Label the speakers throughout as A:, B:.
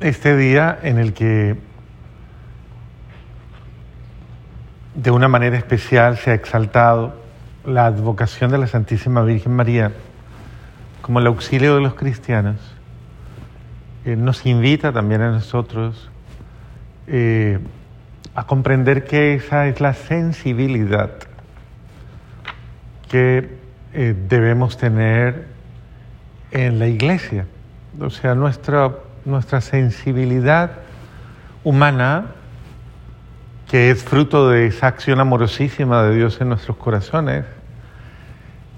A: este día en el que de una manera especial se ha exaltado la advocación de la Santísima Virgen María como el auxilio de los cristianos, eh, nos invita también a nosotros eh, a comprender que esa es la sensibilidad que eh, debemos tener en la iglesia. O sea, nuestra, nuestra sensibilidad humana, que es fruto de esa acción amorosísima de Dios en nuestros corazones,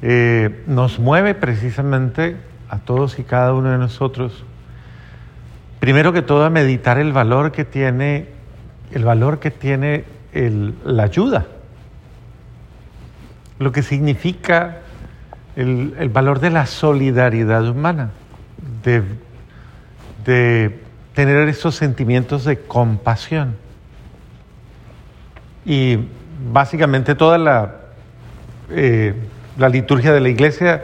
A: eh, nos mueve precisamente a todos y cada uno de nosotros, primero que todo a meditar el valor que tiene, el valor que tiene la ayuda, lo que significa el, valor de la solidaridad humana, de, tener esos sentimientos de compasión. Y básicamente toda la, eh, la liturgia de la iglesia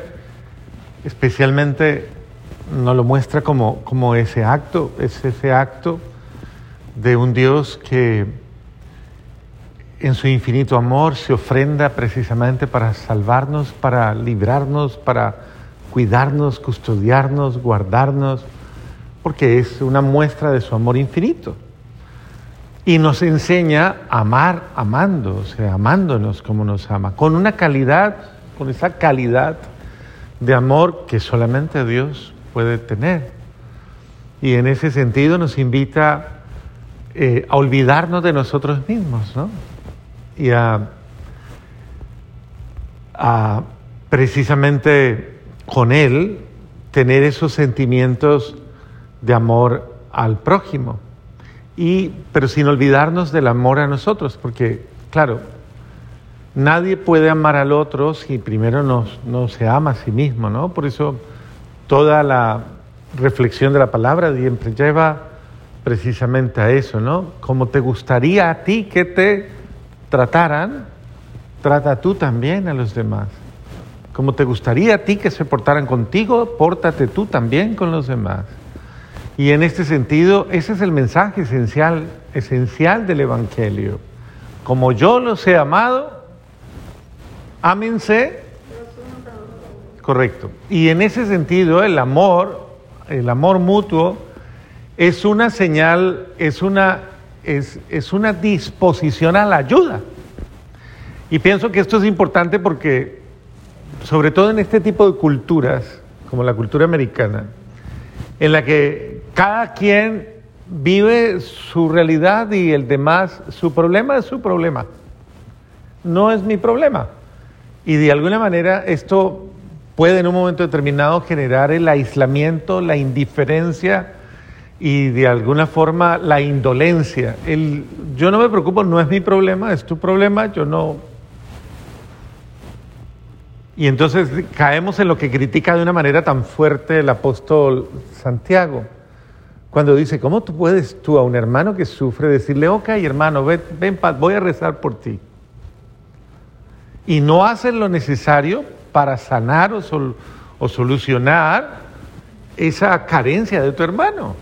A: especialmente nos lo muestra como, como ese acto, es ese acto de un Dios que en su infinito amor se ofrenda precisamente para salvarnos, para librarnos, para cuidarnos, custodiarnos, guardarnos, porque es una muestra de su amor infinito. Y nos enseña a amar amando, o sea, amándonos como nos ama, con una calidad, con esa calidad de amor que solamente Dios puede tener. Y en ese sentido nos invita eh, a olvidarnos de nosotros mismos, ¿no? y a, precisamente con Él tener esos sentimientos de amor al prójimo. Y, pero sin olvidarnos del amor a nosotros, porque, claro, nadie puede amar al otro si primero no, no se ama a sí mismo, ¿no? Por eso toda la reflexión de la palabra siempre lleva precisamente a eso, ¿no? Como te gustaría a ti que te trataran, trata tú también a los demás. Como te gustaría a ti que se portaran contigo, pórtate tú también con los demás. Y en este sentido, ese es el mensaje esencial, esencial del Evangelio. Como yo los he amado, ámense. Correcto. Y en ese sentido, el amor, el amor mutuo, es una señal, es una es, una disposición a la ayuda. Y pienso que esto es importante porque, sobre todo en este tipo de culturas, como la cultura americana, en la que cada quien vive su realidad y el demás, su problema es su problema, no es mi problema. Y de alguna manera esto puede en un momento determinado generar el aislamiento, la indiferencia, y de alguna forma la indolencia. Yo no me preocupo, no es mi problema, es tu problema, yo no... Y entonces caemos en lo que critica de una manera tan fuerte el apóstol Santiago, cuando dice, ¿cómo tú puedes tú a un hermano que sufre decirle, ok hermano, ven, ven voy a rezar por ti? Y no hacen lo necesario para sanar o, o solucionar esa carencia de tu hermano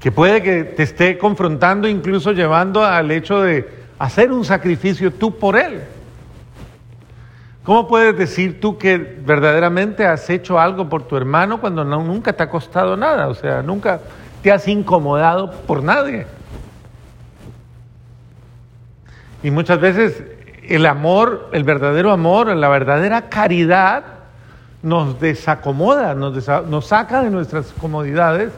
A: que puede que te esté confrontando, incluso llevando al hecho de hacer un sacrificio tú por él. ¿Cómo puedes decir tú que verdaderamente has hecho algo por tu hermano cuando nunca te ha costado nada? O sea, nunca te has incomodado por nadie. Y muchas veces el amor, el verdadero amor, la verdadera caridad nos desacomoda, nos, saca de nuestras comodidades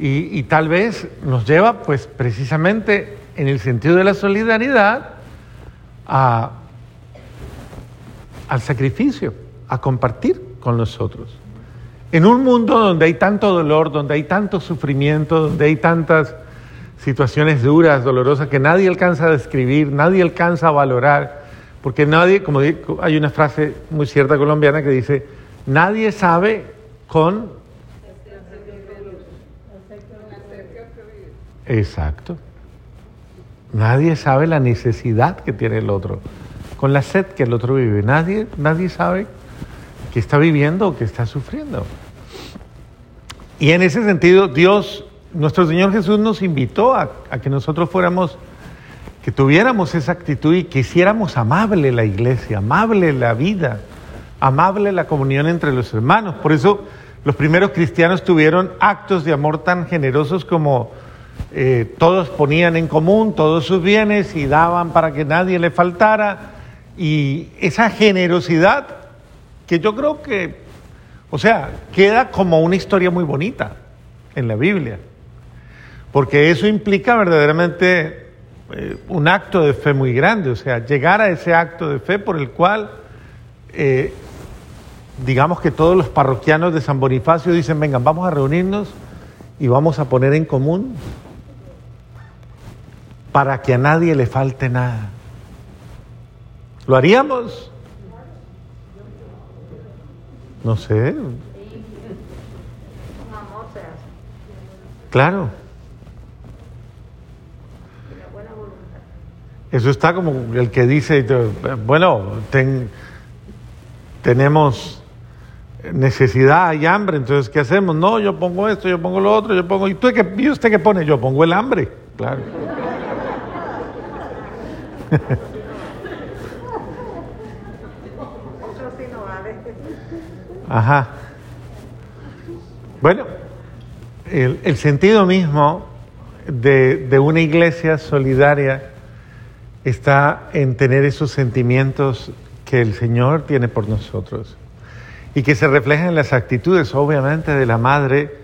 A: y, tal vez nos lleva, pues precisamente en el sentido de la solidaridad, a, al sacrificio, a compartir con nosotros. En un mundo donde hay tanto dolor, donde hay tanto sufrimiento, donde hay tantas situaciones duras, dolorosas, que nadie alcanza a describir, nadie alcanza a valorar, porque nadie, como hay una frase muy cierta colombiana que dice, nadie sabe con Exacto. Nadie sabe la necesidad que tiene el otro, con la sed que el otro vive. Nadie, nadie sabe que está viviendo o que está sufriendo. Y en ese sentido, Dios, nuestro Señor Jesús nos invitó a, que nosotros fuéramos, que tuviéramos esa actitud y que hiciéramos amable la iglesia, amable la vida, amable la comunión entre los hermanos. Por eso los primeros cristianos tuvieron actos de amor tan generosos como eh, todos ponían en común todos sus bienes y daban para que nadie le faltara. Y esa generosidad que yo creo que, o sea, queda como una historia muy bonita en la Biblia, porque eso implica verdaderamente eh, un acto de fe muy grande, o sea, llegar a ese acto de fe por el cual eh, digamos que todos los parroquianos de San Bonifacio dicen, vengan, vamos a reunirnos y vamos a poner en común para que a nadie le falte nada. ¿Lo haríamos? No sé. Claro. Eso está como el que dice, bueno, tenemos necesidad, hay hambre, entonces ¿qué hacemos? No, yo pongo esto, yo pongo lo otro, yo pongo... ¿Y, tú, ¿y usted qué pone? Yo pongo el hambre, claro. Ajá. Bueno, el, sentido mismo de, una iglesia solidaria está en tener esos sentimientos que el Señor tiene por nosotros y que se reflejan en las actitudes, obviamente, de la madre,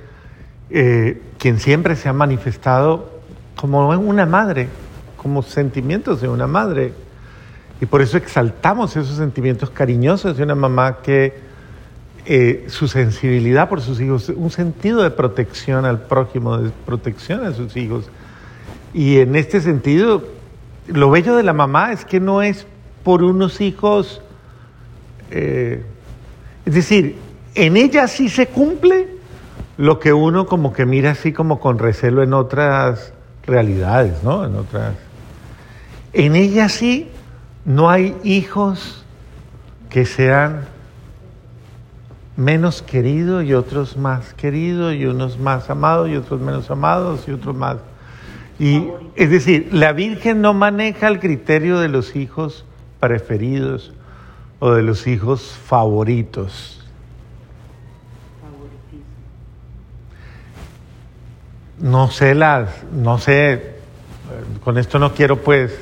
A: eh, quien siempre se ha manifestado como una madre, como sentimientos de una madre. Y por eso exaltamos esos sentimientos cariñosos de una mamá que eh, su sensibilidad por sus hijos, un sentido de protección al prójimo, de protección a sus hijos. Y en este sentido, lo bello de la mamá es que no es por unos hijos eh, es decir, en ella sí se cumple lo que uno como que mira así como con recelo en otras realidades, ¿no? En otras. En ella sí no hay hijos que sean menos queridos y otros más queridos y unos más amados y otros menos amados y otros más. Y es decir, la Virgen no maneja el criterio de los hijos preferidos o de los hijos favoritos. No sé las, no sé, con esto no quiero pues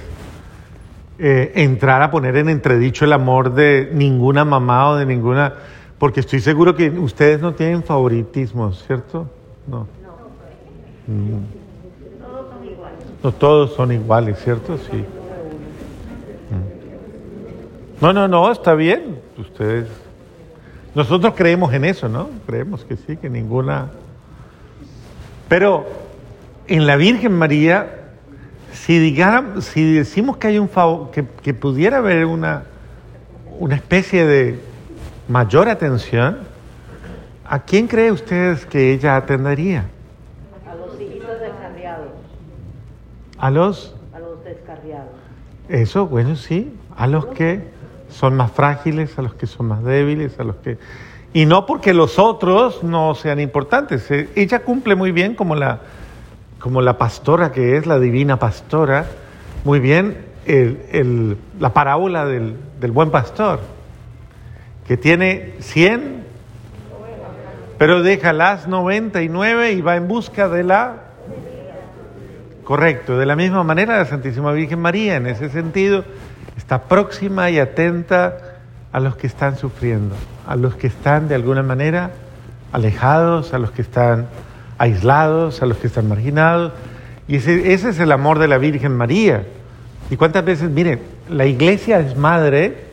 A: eh, entrar a poner en entredicho el amor de ninguna mamá o de ninguna, porque estoy seguro que ustedes no tienen favoritismo, ¿cierto? No. No, no todos son iguales, ¿cierto? Sí. No, no, no, está bien. Ustedes. Nosotros creemos en eso, ¿no? Creemos que sí, que ninguna. Pero en la Virgen María, si, digamos, si decimos que hay un favor, que pudiera haber una, una especie de mayor atención, ¿a quién cree ustedes que ella atendería?
B: A los hijitos descarriados.
A: ¿A los?
B: A los descarriados.
A: Eso, bueno, sí, a los que son más frágiles, a los que son más débiles, a los que... Y no porque los otros no sean importantes. Eh, ella cumple muy bien como la, como la pastora que es, la divina pastora, muy bien el, la parábola del, del buen pastor, que tiene 100, pero deja las 99 y va en busca de la... Correcto, de la misma manera la Santísima Virgen María, en ese sentido, está próxima y atenta a los que están sufriendo, a los que están de alguna manera alejados, a los que están aislados, a los que están marginados. Y ese, ese es el amor de la Virgen María. Y cuántas veces, miren, la iglesia es madre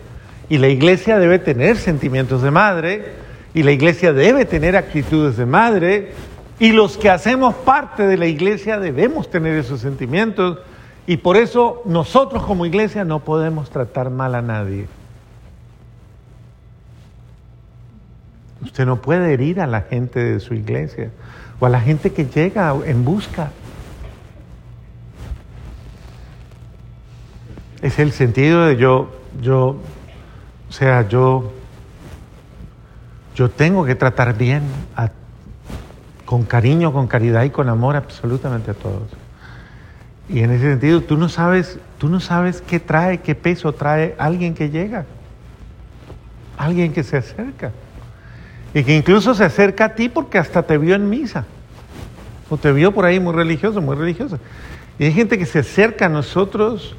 A: y la iglesia debe tener sentimientos de madre y la iglesia debe tener actitudes de madre y los que hacemos parte de la iglesia debemos tener esos sentimientos y por eso nosotros como iglesia no podemos tratar mal a nadie. Usted no puede herir a la gente de su iglesia o a la gente que llega en busca. Es el sentido de yo, yo, o sea, yo, yo tengo que tratar bien con cariño, con caridad y con amor absolutamente a todos. Y en ese sentido, tú no sabes, tú no sabes qué trae, qué peso trae alguien que llega, alguien que se acerca. Y que incluso se acerca a ti porque hasta te vio en misa. O te vio por ahí muy religioso, muy religioso. Y hay gente que se acerca a nosotros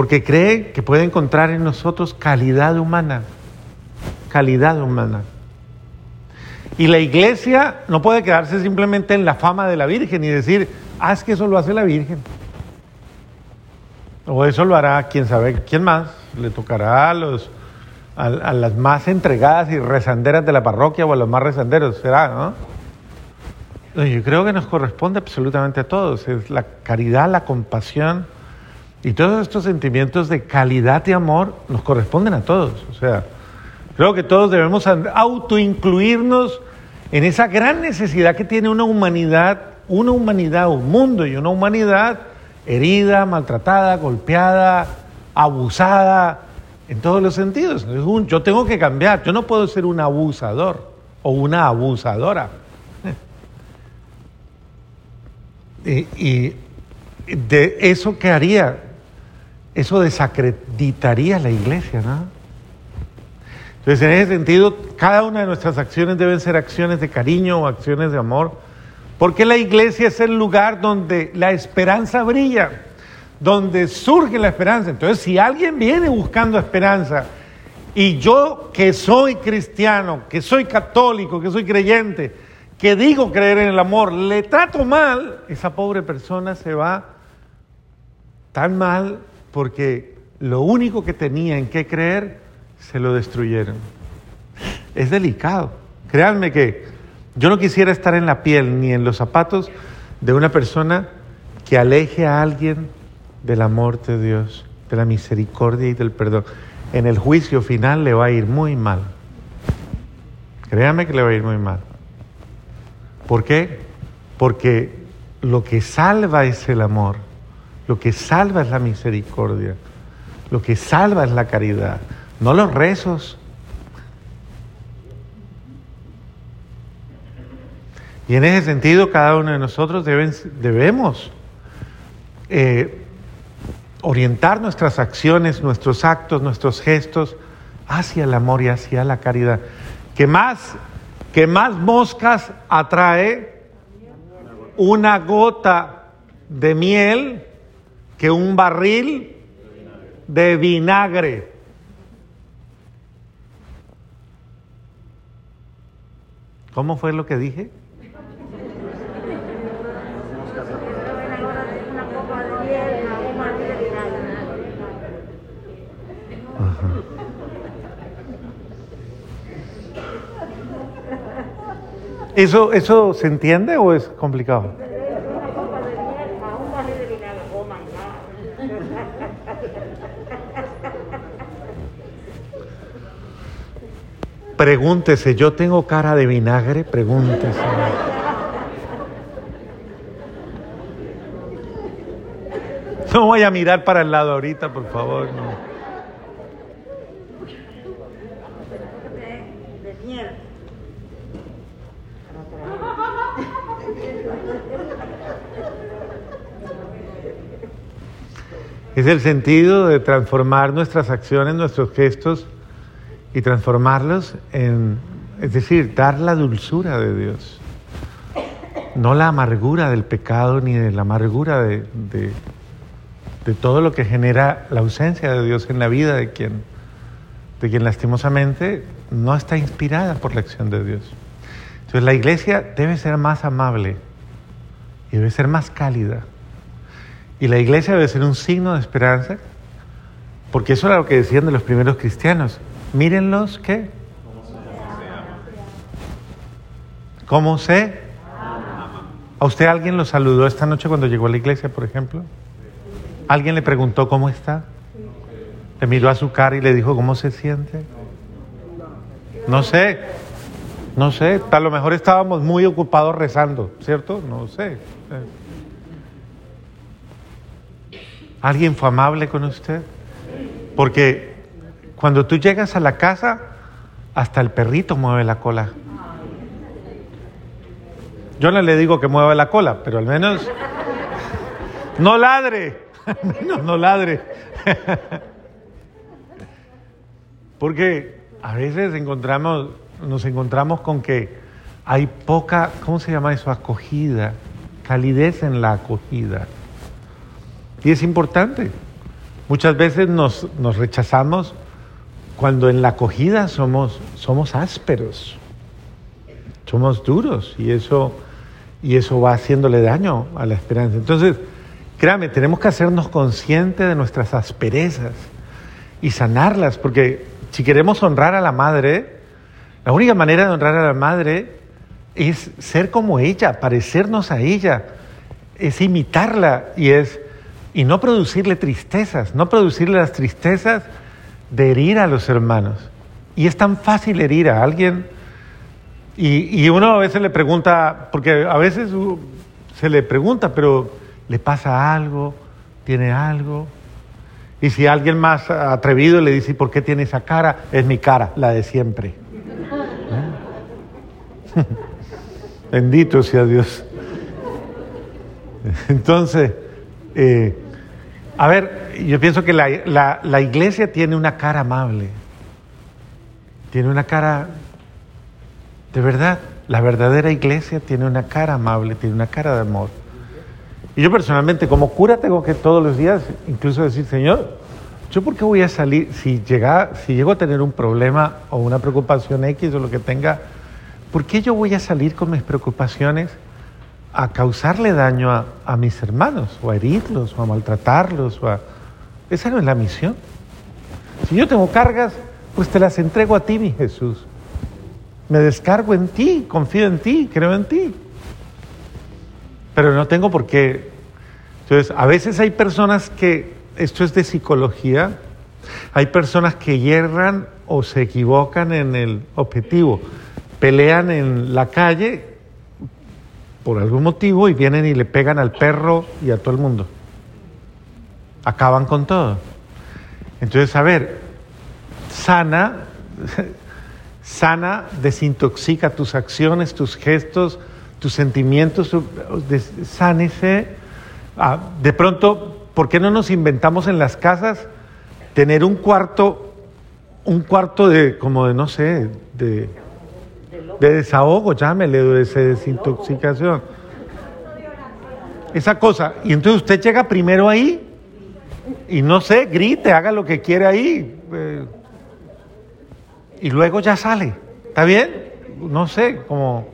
A: porque cree que puede encontrar en nosotros calidad humana. Calidad humana. Y la iglesia no puede quedarse simplemente en la fama de la Virgen y decir, ah, es que eso lo hace la Virgen. O eso lo hará quién sabe, quién más. Le tocará a, los, a, las más entregadas y rezanderas de la parroquia o a los más rezanderos, será. No, Yo creo que nos corresponde absolutamente a todos. Es la caridad, la compasión y todos estos sentimientos de calidad y amor nos corresponden a todos. O sea, creo que todos debemos autoincluirnos en esa gran necesidad que tiene una humanidad, una humanidad, un mundo y una humanidad herida, maltratada, golpeada, abusada, en todos los sentidos. Yo tengo que cambiar, yo no puedo ser un abusador o una abusadora. Y, y de eso que haría, eso desacreditaría la iglesia, ¿no? Entonces, en ese sentido, cada una de nuestras acciones deben ser acciones de cariño o acciones de amor, porque la iglesia es el lugar donde la esperanza brilla, donde surge la esperanza. Entonces, si alguien viene buscando esperanza y yo que soy cristiano, que soy católico, que soy creyente, que digo creer en el amor, le trato mal, esa pobre persona se va tan mal porque lo único que tenía en qué creer se lo destruyeron. Es delicado. Créanme que yo no quisiera estar en la piel ni en los zapatos de una persona que aleje a alguien del amor de Dios, de la misericordia y del perdón. En el juicio final le va a ir muy mal. Créanme que le va a ir muy mal. ¿Por qué? Porque lo que salva es el amor, lo que salva es la misericordia, lo que salva es la caridad, no los rezos. Y en ese sentido, cada uno de nosotros debemos eh, orientar nuestras acciones, nuestros actos, nuestros gestos hacia el amor y hacia la caridad. Que más, que más moscas atrae una gota de miel que un barril de vinagre. ¿Cómo fue lo que dije? ¿Eso, ¿Eso se entiende o es complicado? Pregúntese, ¿yo tengo cara de vinagre? Pregúntese. No voy a mirar para el lado ahorita, por favor. no. Es el sentido de transformar nuestras acciones, nuestros gestos y transformarlos en, es decir, dar la dulzura de Dios, no la amargura del pecado ni de la amargura de, de- todo lo que genera la ausencia de Dios en la vida de quien, de quien lastimosamente no está inspirada por la acción de Dios. Entonces la iglesia debe ser más amable y debe ser más cálida. Y la iglesia debe ser un signo de esperanza, porque eso era lo que decían de los primeros cristianos. Mírenlos, ¿qué? ¿Cómo se? ¿A usted alguien lo saludó esta noche cuando llegó a la iglesia, por ejemplo? ¿Alguien le preguntó cómo está? Le miró a su cara y le dijo cómo se siente. No sé, no sé, a lo mejor estábamos muy ocupados rezando, ¿cierto? No sé. ¿Alguien fue amable con usted? Porque cuando tú llegas a la casa, hasta el perrito mueve la cola. Yo no le digo que mueva la cola, pero al menos no ladre, al menos no ladre. Porque a veces nos encontramos con que hay poca, ¿cómo se llama eso? Acogida, calidez en la acogida. Y es importante. Muchas veces nos, nos rechazamos cuando en la acogida somos, somos ásperos, somos duros y eso, y eso va haciéndole daño a la esperanza. Entonces, créame, tenemos que hacernos conscientes de nuestras asperezas y sanarlas, porque si queremos honrar a la madre, la única manera de honrar a la madre es ser como ella, parecernos a ella, es imitarla y es y no producirle tristezas, no producirle las tristezas de herir a los hermanos. Y es tan fácil herir a alguien. Y, y uno a veces le pregunta, porque a veces se le pregunta, pero ¿le pasa algo? ¿Tiene algo? Y si alguien más atrevido le dice, ¿por qué tiene esa cara? Es mi cara, la de siempre. ¿Eh? Bendito sea Dios. Entonces, eh, a ver, yo pienso que la, la, iglesia tiene una cara amable, tiene una cara, de verdad, la verdadera iglesia tiene una cara amable, tiene una cara de amor. Y yo personalmente como cura tengo que todos los días incluso decir, Señor, ¿yo por qué voy a salir si, llega, si llego a tener un problema o una preocupación X o lo que tenga, ¿por qué yo voy a salir con mis preocupaciones a causarle daño a, mis hermanos o a herirlos o a maltratarlos? O a... Esa no es la misión. Si yo tengo cargas, pues te las entrego a ti, mi Jesús. Me descargo en ti, confío en ti, creo en ti pero no tengo por qué. Entonces, a veces hay personas que, esto es de psicología, hay personas que hierran o se equivocan en el objetivo, pelean en la calle por algún motivo y vienen y le pegan al perro y a todo el mundo. Acaban con todo. Entonces, a ver, sana, sana, desintoxica tus acciones, tus gestos, tus sentimientos, sánese. Ah, de pronto, ¿por qué no nos inventamos en las casas tener un cuarto, un cuarto de, como de, no sé, de, de desahogo, llámele, de desintoxicación? Esa cosa. Y entonces usted llega primero ahí y no sé, grite, haga lo que quiere ahí. Eh, y luego ya sale. ¿Está bien? No sé, como...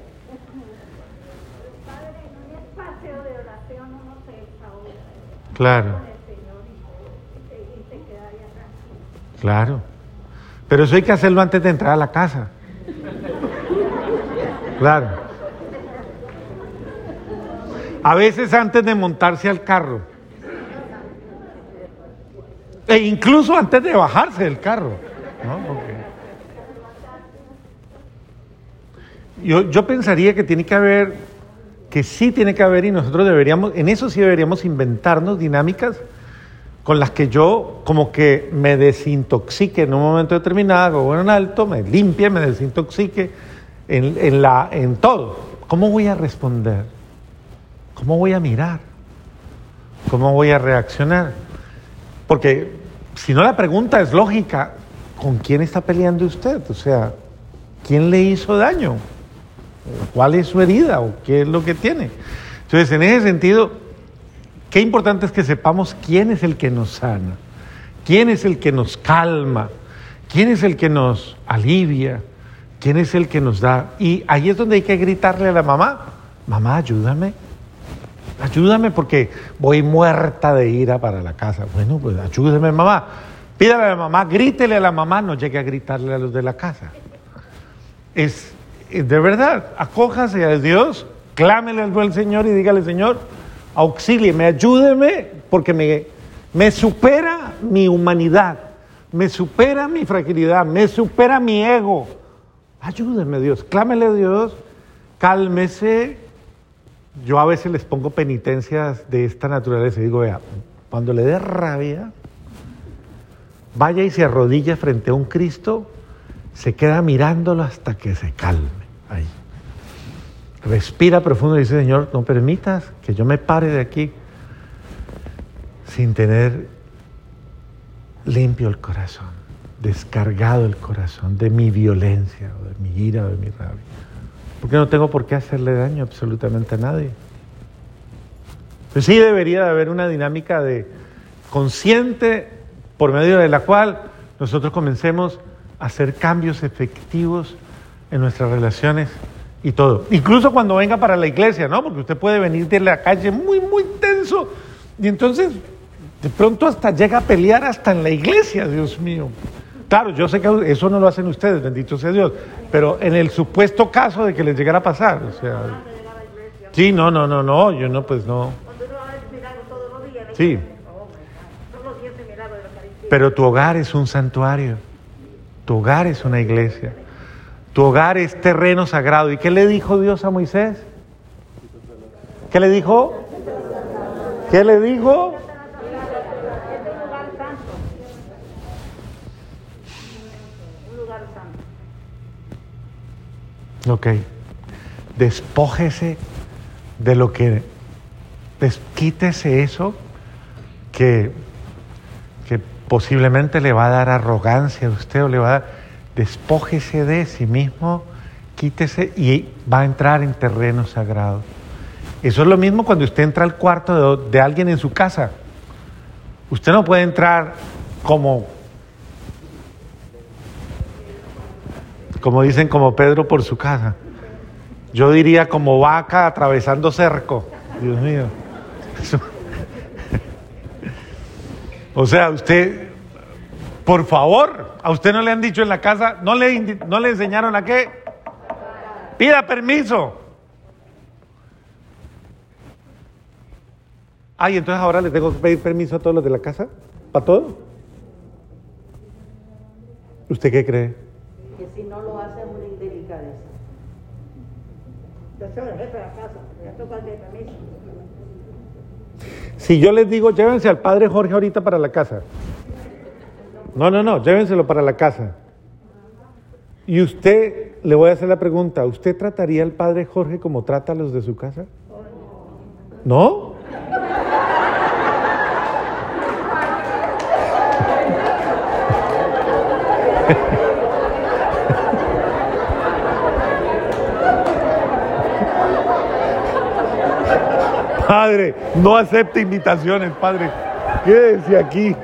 A: Claro. Claro. Pero eso hay que hacerlo antes de entrar a la casa. Claro. A veces antes de montarse al carro. E incluso antes de bajarse del carro. Yo, yo pensaría que tiene que haber que sí tiene que haber y nosotros deberíamos, en eso sí deberíamos inventarnos dinámicas con las que yo como que me desintoxique en un momento determinado, o en alto, me limpie, me desintoxique en, en, la, en todo. ¿Cómo voy a responder? ¿Cómo voy a mirar? ¿Cómo voy a reaccionar? Porque si no la pregunta es lógica, ¿con quién está peleando usted? O sea, ¿quién le hizo daño? cuál es su herida o qué es lo que tiene. Entonces, en ese sentido, qué importante es que sepamos quién es el que nos sana, quién es el que nos calma, quién es el que nos alivia, quién es el que nos da. Y ahí es donde hay que gritarle a la mamá, mamá, ayúdame. Ayúdame porque voy muerta de ira para la casa. Bueno, pues ayúdeme mamá. Pídale a la mamá, grítele a la mamá, no llegue a gritarle a los de la casa. Es de verdad, acójase a Dios, clámele al buen Señor y dígale, Señor, auxílieme, ayúdeme, porque me, me supera mi humanidad, me supera mi fragilidad, me supera mi ego. Ayúdeme Dios, clámele a Dios, cálmese. Yo a veces les pongo penitencias de esta naturaleza digo, vea, cuando le dé rabia, vaya y se arrodilla frente a un Cristo se queda mirándolo hasta que se calme. Ahí. respira profundo y dice, Señor, no permitas que yo me pare de aquí sin tener limpio el corazón, descargado el corazón de mi violencia, o de mi ira, o de mi rabia. Porque no tengo por qué hacerle daño absolutamente a nadie. Pues sí debería de haber una dinámica de consciente por medio de la cual nosotros comencemos a hacer cambios efectivos en nuestras relaciones y todo. Incluso cuando venga para la iglesia, ¿no? Porque usted puede venir de la calle muy, muy tenso y entonces de pronto hasta llega a pelear hasta en la iglesia, Dios mío. Claro, yo sé que eso no lo hacen ustedes, bendito sea Dios, pero en el supuesto caso de que les llegara a pasar, o sea... Sí, no, no, no, no, yo no, pues no. Sí. Pero tu hogar es un santuario, tu hogar es una iglesia, tu hogar es terreno sagrado. ¿Y qué le dijo Dios a Moisés? ¿Qué le dijo? ¿Qué le dijo? Ok. Despójese de lo que. quítese eso que, que posiblemente le va a dar arrogancia a usted o le va a dar. Despójese de sí mismo, quítese y va a entrar en terreno sagrado. Eso es lo mismo cuando usted entra al cuarto de, de alguien en su casa. Usted no puede entrar como como dicen, como Pedro por su casa. Yo diría como vaca atravesando cerco. Dios mío. o sea, usted, por favor, a usted no le han dicho en la casa, no le, no le enseñaron a qué. Pida permiso. Ay, entonces ahora le tengo que pedir permiso a todos los de la casa. ¿Para todo? ¿Usted qué cree?
B: que si no lo hace es una indelicadeza. Casa, ya toca el permiso.
A: Si yo les digo, llévense al padre Jorge ahorita para la casa. No, no, no, llévenselo para la casa. Y usted, le voy a hacer la pregunta, ¿usted trataría al padre Jorge como trata a los de su casa? ¿No? Padre, no acepte invitaciones, Padre. Quédese aquí.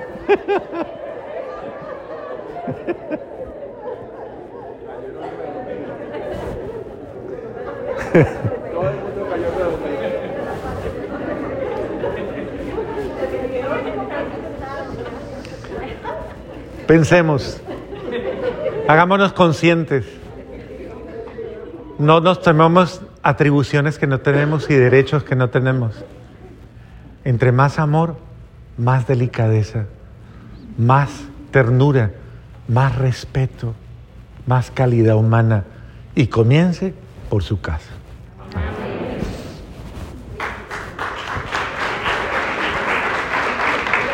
A: Pensemos, hagámonos conscientes, no nos tomemos atribuciones que no tenemos y derechos que no tenemos. Entre más amor, más delicadeza, más ternura, más respeto, más calidad humana. Y comience por su casa.